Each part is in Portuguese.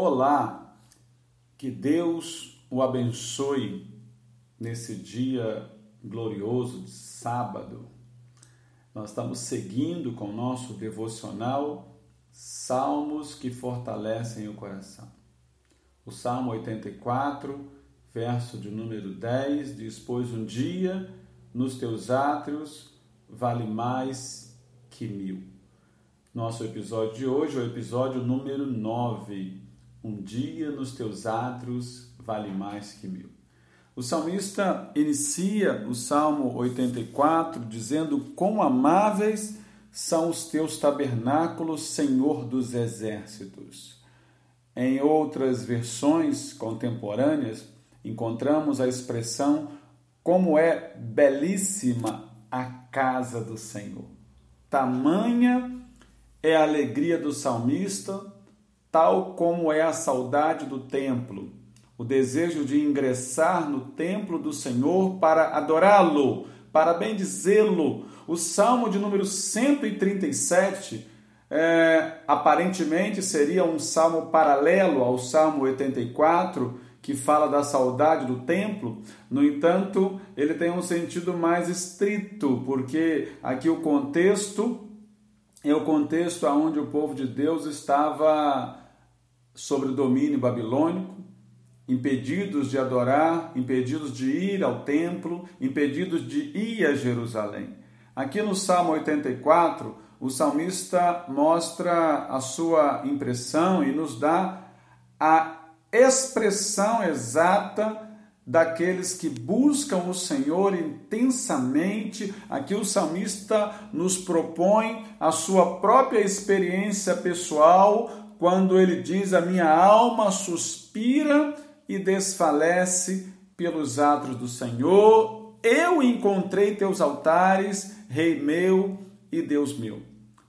Olá, que Deus o abençoe nesse dia glorioso de sábado. Nós estamos seguindo com o nosso devocional Salmos que fortalecem o coração. O Salmo 84, verso de número 10 diz: Pois um dia nos teus átrios vale mais que mil. Nosso episódio de hoje é o episódio número 9 um dia nos teus átrios vale mais que mil. O salmista inicia o Salmo 84 dizendo: Quão amáveis são os teus tabernáculos, Senhor dos exércitos. Em outras versões contemporâneas, encontramos a expressão: Como é belíssima a casa do Senhor. Tamanha é a alegria do salmista tal como é a saudade do templo, o desejo de ingressar no templo do Senhor para adorá-lo, para bendizê-lo. O Salmo de número 137 é, aparentemente seria um salmo paralelo ao Salmo 84, que fala da saudade do templo. No entanto, ele tem um sentido mais estrito, porque aqui o contexto é o contexto onde o povo de Deus estava sobre o domínio babilônico, impedidos de adorar, impedidos de ir ao templo, impedidos de ir a Jerusalém. Aqui no Salmo 84, o salmista mostra a sua impressão e nos dá a expressão exata daqueles que buscam o Senhor intensamente. Aqui o salmista nos propõe a sua própria experiência pessoal, quando ele diz: A minha alma suspira e desfalece pelos atos do Senhor. Eu encontrei teus altares, Rei meu e Deus meu.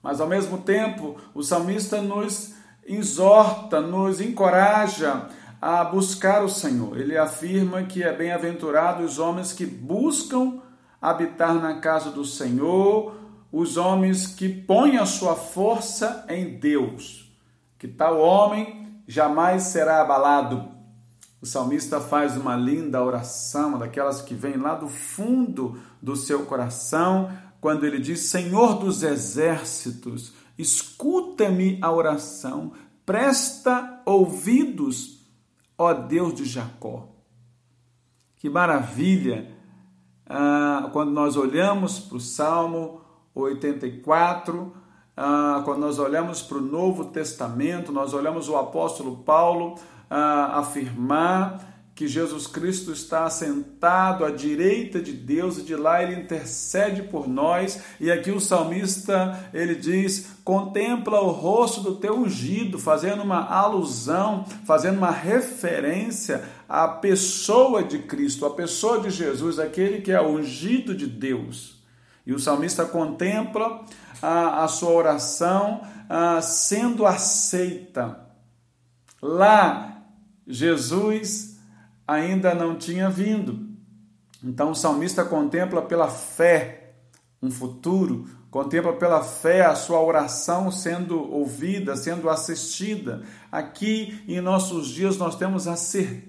Mas ao mesmo tempo, o salmista nos exorta, nos encoraja a buscar o Senhor. Ele afirma que é bem-aventurado os homens que buscam habitar na casa do Senhor, os homens que põem a sua força em Deus. Que tal homem jamais será abalado. O salmista faz uma linda oração, daquelas que vem lá do fundo do seu coração, quando ele diz: Senhor dos exércitos, escuta-me a oração, presta ouvidos ó Deus de Jacó. Que maravilha! Ah, quando nós olhamos para o Salmo 84, ah, quando nós olhamos para o Novo Testamento, nós olhamos o apóstolo Paulo ah, afirmar que Jesus Cristo está assentado à direita de Deus e de lá ele intercede por nós. E aqui o salmista, ele diz: "Contempla o rosto do teu ungido", fazendo uma alusão, fazendo uma referência à pessoa de Cristo, à pessoa de Jesus, aquele que é ungido de Deus. E o salmista contempla a, a sua oração a, sendo aceita. Lá, Jesus ainda não tinha vindo. Então o salmista contempla pela fé um futuro, contempla pela fé a sua oração sendo ouvida, sendo assistida. Aqui em nossos dias nós temos a certeza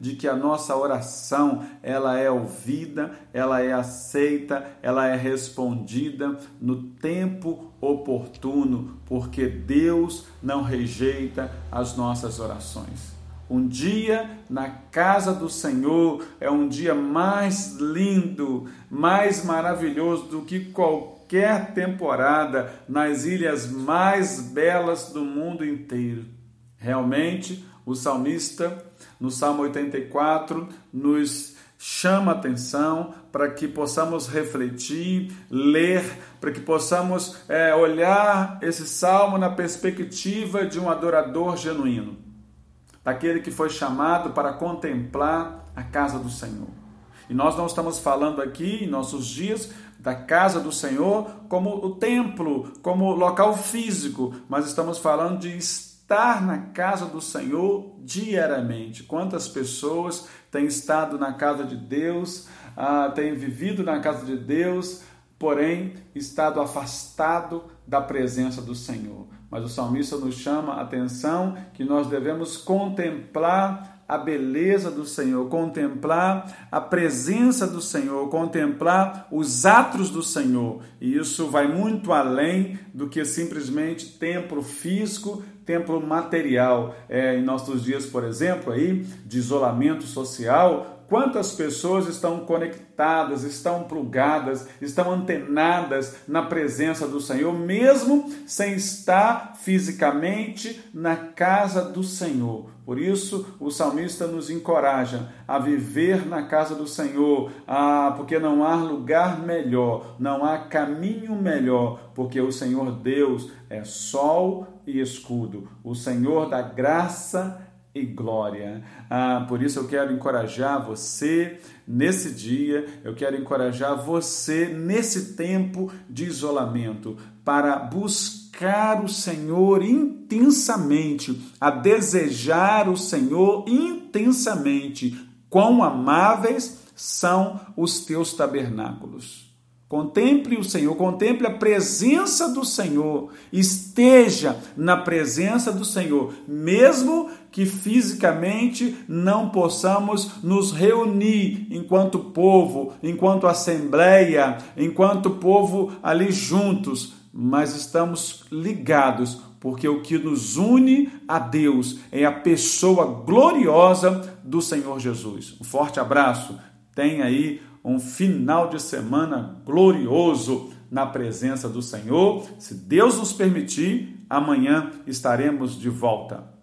de que a nossa oração, ela é ouvida, ela é aceita, ela é respondida no tempo oportuno, porque Deus não rejeita as nossas orações. Um dia na casa do Senhor é um dia mais lindo, mais maravilhoso do que qualquer temporada nas ilhas mais belas do mundo inteiro. Realmente, o salmista, no Salmo 84, nos chama atenção para que possamos refletir, ler, para que possamos é, olhar esse salmo na perspectiva de um adorador genuíno daquele que foi chamado para contemplar a casa do Senhor. E nós não estamos falando aqui em nossos dias da casa do Senhor como o templo, como local físico, mas estamos falando de estar na casa do Senhor diariamente. Quantas pessoas têm estado na casa de Deus, ah, têm vivido na casa de Deus, porém estado afastado da presença do Senhor. mas o salmista nos chama a atenção que nós devemos contemplar a beleza do Senhor, contemplar a presença do Senhor, contemplar os atos do Senhor. E isso vai muito além do que simplesmente templo físico, templo material. É, em nossos dias, por exemplo, aí de isolamento social, Quantas pessoas estão conectadas, estão plugadas, estão antenadas na presença do Senhor, mesmo sem estar fisicamente na casa do Senhor. Por isso, o salmista nos encoraja a viver na casa do Senhor, ah, porque não há lugar melhor, não há caminho melhor, porque o Senhor Deus é sol e escudo, o Senhor da graça e glória. Ah, por isso eu quero encorajar você nesse dia, eu quero encorajar você nesse tempo de isolamento para buscar o Senhor intensamente, a desejar o Senhor intensamente. Quão amáveis são os teus tabernáculos. Contemple o Senhor, contemple a presença do Senhor, esteja na presença do Senhor, mesmo que fisicamente não possamos nos reunir enquanto povo, enquanto assembleia, enquanto povo ali juntos, mas estamos ligados, porque o que nos une a Deus é a pessoa gloriosa do Senhor Jesus. Um forte abraço, tenha aí um final de semana glorioso na presença do Senhor. Se Deus nos permitir, amanhã estaremos de volta.